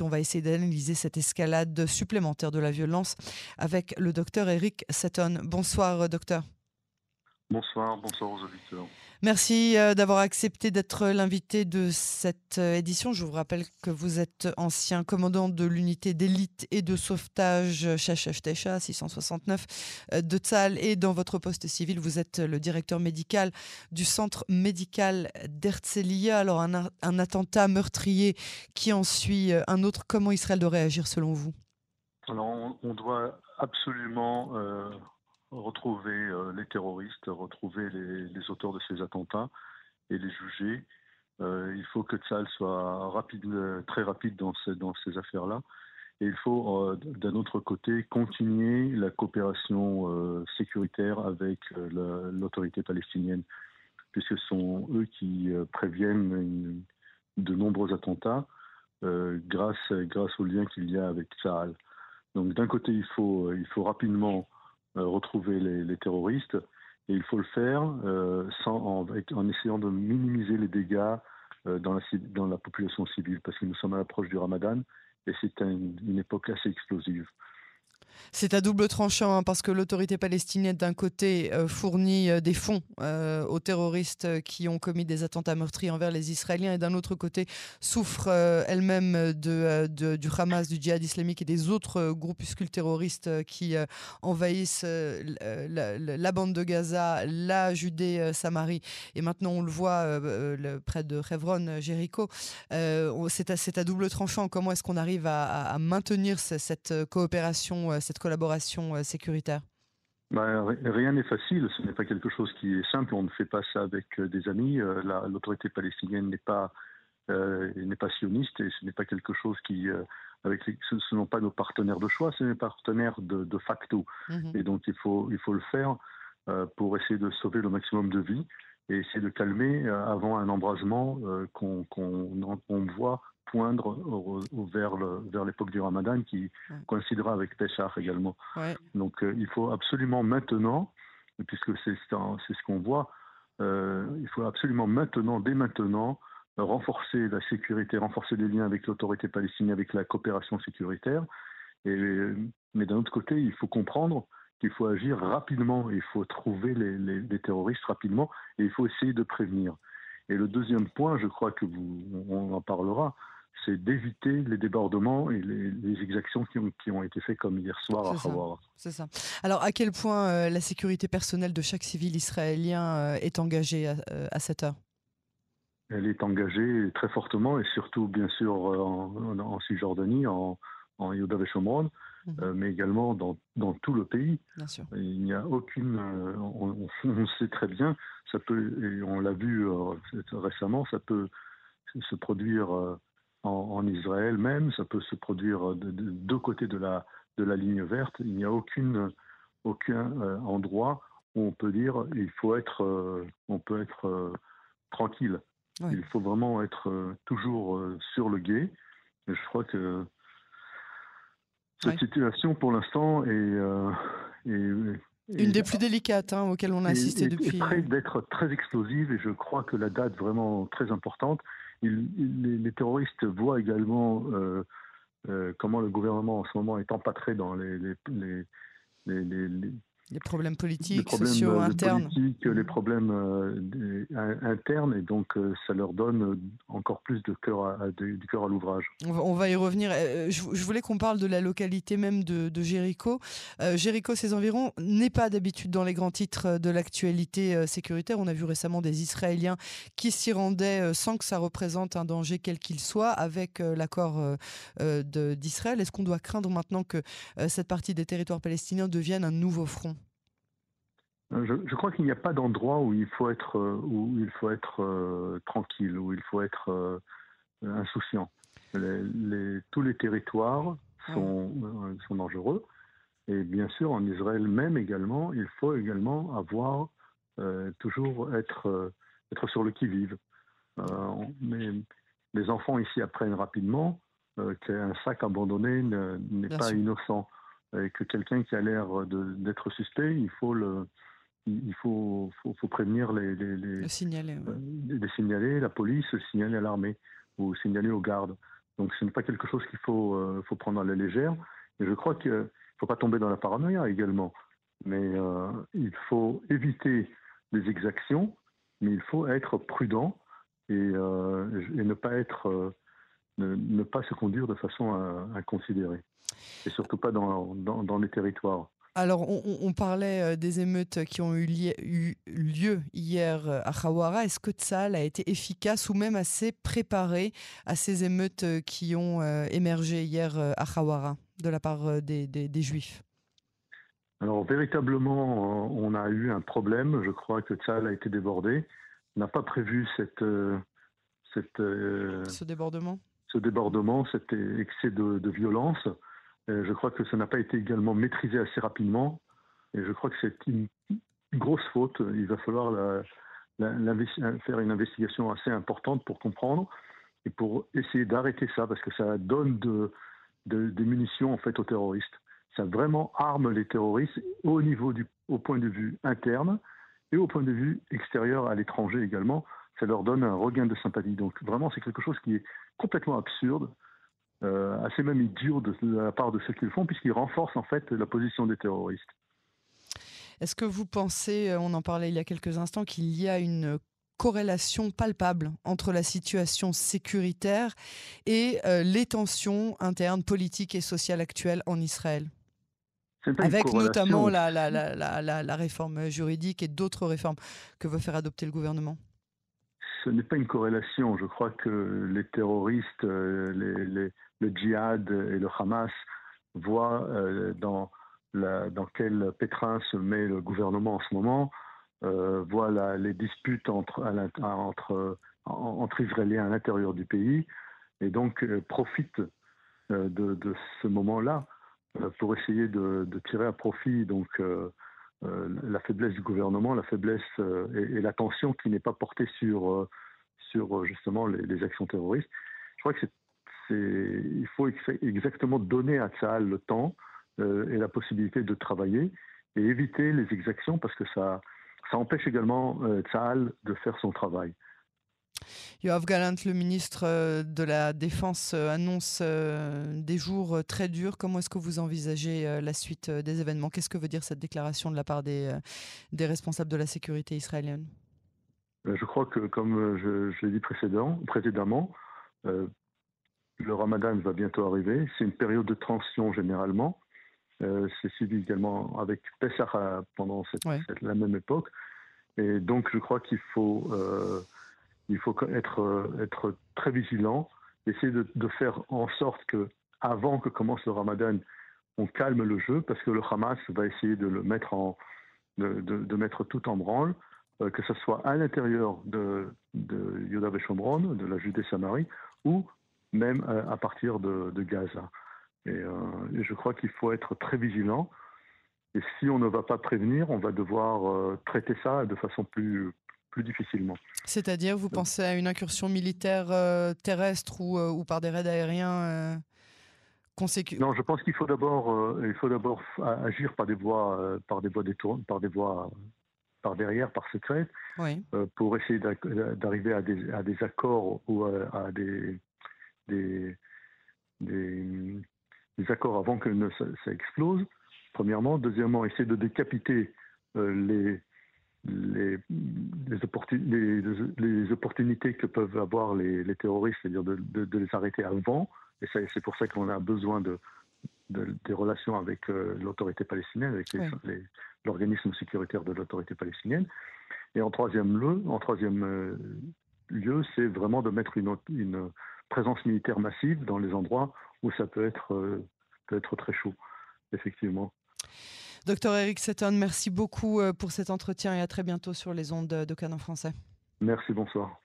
On va essayer d'analyser cette escalade supplémentaire de la violence avec le docteur Eric Sutton. Bonsoir, docteur. Bonsoir, bonsoir aux auditeurs. Merci euh, d'avoir accepté d'être l'invité de cette euh, édition. Je vous rappelle que vous êtes ancien commandant de l'unité d'élite et de sauvetage Chacheftecha 669 euh, de Tzal et dans votre poste civil, vous êtes le directeur médical du centre médical d'Herzliya. Alors un, un, attentat meurtrier qui en suit un autre, comment Israël doit réagir selon vous? Alors on, doit absolument retrouver euh, les terroristes, retrouver les, auteurs de ces attentats et les juger. Euh, il faut que Tzal soit rapide, très rapide dans, ces affaires-là. Et il faut, euh, d'un autre côté, continuer la coopération sécuritaire avec l'autorité palestinienne, puisque ce sont eux qui préviennent de nombreux attentats grâce, grâce au lien qu'il y a avec Tzal. Donc d'un côté, il faut, rapidement euh, retrouver les, terroristes. Et il faut le faire euh, sans, en, essayant de minimiser les dégâts euh, dans la population civile, parce que nous sommes à l'approche du ramadan et c'est une époque assez explosive. C'est à double tranchant hein, parce que l'autorité palestinienne d'un côté euh, fournit euh, des fonds euh, aux terroristes qui ont commis des attentats meurtriers envers les Israéliens et d'un autre côté souffre elle-même du Hamas, du djihad islamique et des autres groupuscules terroristes qui envahissent la, bande de Gaza, la Judée, Samarie et maintenant on le voit près de Hebron, Jéricho. c'est à, double tranchant. Comment est-ce qu'on arrive à, maintenir cette coopération cette collaboration euh, sécuritaire bah, rien n'est facile, ce n'est pas quelque chose qui est simple, on ne fait pas ça avec euh, des amis, euh, l'autorité palestinienne n'est pas, n'est pas sioniste et ce n'est pas quelque chose qui, avec ce ne sont pas nos partenaires de choix, c'est nos partenaires de, de facto. Mhm. Et donc il faut, il faut le faire pour essayer de sauver le maximum de vies et essayer de calmer avant un embrasement qu'on voit poindre vers, vers l'époque du Ramadan qui coïncidera avec Peshach également. Donc euh, il faut absolument maintenant, puisque c'est ce qu'on voit, euh, il faut absolument maintenant, dès maintenant, renforcer la sécurité, renforcer les liens avec l'autorité palestinienne, avec la coopération sécuritaire. Et, mais d'un autre côté, il faut comprendre qu'il faut agir rapidement, il faut trouver les, les, terroristes rapidement et il faut essayer de prévenir. Et le deuxième point, je crois que vous, on en parlera, c'est d'éviter les débordements et les, exactions qui ont, qui ont, été faites comme hier soir à Hawara. C'est ça. Alors, à quel point euh, la sécurité personnelle de chaque civil israélien euh, est engagée à, euh, à, cette heure? Elle est engagée très fortement et surtout, bien sûr, en, en Cisjordanie, en, en Yehuda mhm. mais également dans, dans, tout le pays. Bien sûr. Il n'y a aucune. On, on, sait très bien, ça peut, et on l'a vu récemment, ça peut se produire en, Israël même, ça peut se produire de, deux côtés de la, de la ligne verte. Il n'y a aucune, aucun euh, endroit où on peut dire il faut être, euh, on peut être euh, tranquille. Il faut vraiment être toujours sur le guet. Et je crois que cette situation, pour l'instant, est, une des plus délicates hein, auxquelles on a assisté depuis. Est d'être très explosive et je crois que la date vraiment très importante les, terroristes voient également euh, euh, comment le gouvernement en ce moment est empâtré dans les, les, les problèmes politiques, sociaux, internes. les problèmes euh, internes, et donc euh, ça leur donne encore plus de cœur à, du cœur à l'ouvrage. On va, y revenir. Euh, je, voulais qu'on parle de la localité même de, de Jéricho. Jéricho, ses environs, n'est pas d'habitude dans les grands titres de l'actualité sécuritaire. On a vu récemment des Israéliens qui s'y rendaient sans que ça représente un danger quel qu'il soit avec l'accord d'Israël. Est-ce qu'on doit craindre maintenant que cette partie des territoires palestiniens devienne un nouveau front? Euh, je, crois qu'il n'y a pas d'endroit où il faut être, euh, où il faut être euh, tranquille, où il faut être insouciant. tous les territoires sont, sont dangereux. Et bien sûr, en Israël même également, il faut également avoir toujours être, être sur le qui-vive. mais les enfants ici apprennent rapidement qu'un sac abandonné n'est pas innocent et que quelqu'un qui a l'air d'être suspect, il faut le, il faut, faut, faut prévenir les, les, les, signaler, euh, les, signaler, la police, signaler à l'armée ou signaler aux gardes. Donc ce n'est pas quelque chose qu'il faut, faut prendre à la légère. Et je crois qu'il ne faut pas tomber dans la paranoïa également. Mais il faut éviter les exactions, mais il faut être prudent et, et ne pas être ne, pas se conduire de façon inconsidérée. Et surtout pas dans, dans, les territoires. Alors, on, parlait euh, des émeutes qui ont eu, lieu hier euh, à Khawara. Est-ce que Tsal a été efficace ou même assez préparé à ces émeutes euh, qui ont émergé hier à Khawara de la part des, des, Juifs? Alors, véritablement, on a eu un problème. Je crois que Tsal a été débordé. On n'a pas prévu cette, cette, ce débordement? ce débordement, cet excès de, violence. Je crois que ça n'a pas été également maîtrisé assez rapidement. Et je crois que c'est une, grosse faute. Il va falloir faire une investigation assez importante pour comprendre et pour essayer d'arrêter ça, parce que ça donne de, des munitions en fait aux terroristes. Ça vraiment arme les terroristes au niveau du, au point de vue interne et au point de vue extérieur à l'étranger également ça leur donne un regain de sympathie. Donc vraiment, c'est quelque chose qui est complètement absurde, assez même idiot de, la part de ceux qui le font, puisqu'ils renforcent en fait la position des terroristes. Est-ce que vous pensez, euh, on en parlait il y a quelques instants, qu'il y a une corrélation palpable entre la situation sécuritaire et euh, les tensions internes politiques et sociales actuelles en Israël? Avec notamment la, la, la, la, réforme juridique et d'autres réformes que veut faire adopter le gouvernement ce n'est pas une corrélation. Je crois que les terroristes, euh, le djihad et le Hamas voient euh, dans, dans quel pétrin se met le gouvernement en ce moment, euh, voient les disputes entre, entre, Israéliens à l'intérieur du pays, et donc profitent de, ce moment-là pour essayer de, tirer à profit donc euh, la faiblesse du gouvernement, la faiblesse euh, et, la tension qui n'est pas portée sur, euh, sur justement les, actions terroristes. Je crois que c'est, il faut exactement donner à Tsahal le temps et la possibilité de travailler et éviter les exactions parce que ça, ça empêche également Tsahal de faire son travail. Yoav Galant, le ministre euh, de la Défense, euh, annonce euh, des jours très durs. Comment est-ce que vous envisagez la suite des événements? Qu'est-ce que veut dire cette déclaration de la part des, des responsables de la sécurité israélienne? Je crois que, comme je, l'ai dit précédemment, le ramadan va bientôt arriver. C'est une période de tension généralement. c'est suivi également avec Pessah pendant la même époque. Et donc, je crois qu'il faut il faut être, euh, être très vigilant, essayer de, faire en sorte que, avant que commence le ramadan, on calme le jeu, parce que le Hamas va essayer de le mettre, en, de, de, mettre tout en branle, euh, que ce soit à l'intérieur de, de Yoda et de la Judée-Samarie, ou même euh, à partir de, Gaza. Et, je crois qu'il faut être très vigilant. Et si on ne va pas prévenir, on va devoir traiter ça de façon plus, plus difficilement. C'est-à-dire, vous pensez à une incursion militaire euh, terrestre ou, euh, ou, par des raids aériens euh, consécutifs Non, je pense qu'il faut d'abord, il faut d'abord agir par des voies, par des voies détournées, par des voies par derrière, par secret, pour essayer d'arriver à des, à des, accords ou à, des, des, des, accords avant que ça, explose. Premièrement, deuxièmement, essayer de décapiter les les, les, opportunités que peuvent avoir les, terroristes, c'est-à-dire de, les arrêter avant. Et c'est pour ça qu'on a besoin de, des relations avec euh, l'autorité palestinienne, avec l'organisme sécuritaire de l'autorité palestinienne. Et en troisième lieu, en troisième euh, lieu, c'est vraiment de mettre une, une, présence militaire massive dans les endroits où ça peut être, euh, peut être très chaud, effectivement. Docteur Eric Seton, merci beaucoup euh, pour cet entretien et à très bientôt sur les ondes de Canon français. Merci, bonsoir.